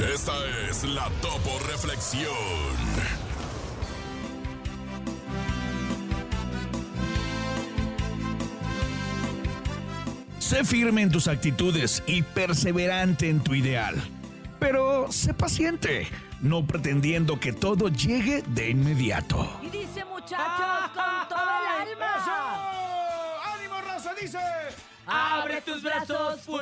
Esta es la Topo Reflexión. Sé firme en tus actitudes y perseverante en tu ideal. Pero sé paciente, no pretendiendo que todo llegue de inmediato. Y dice muchachos con todo el alma. ¡Ánimo, raza! Dice. Abre tus brazos fuertes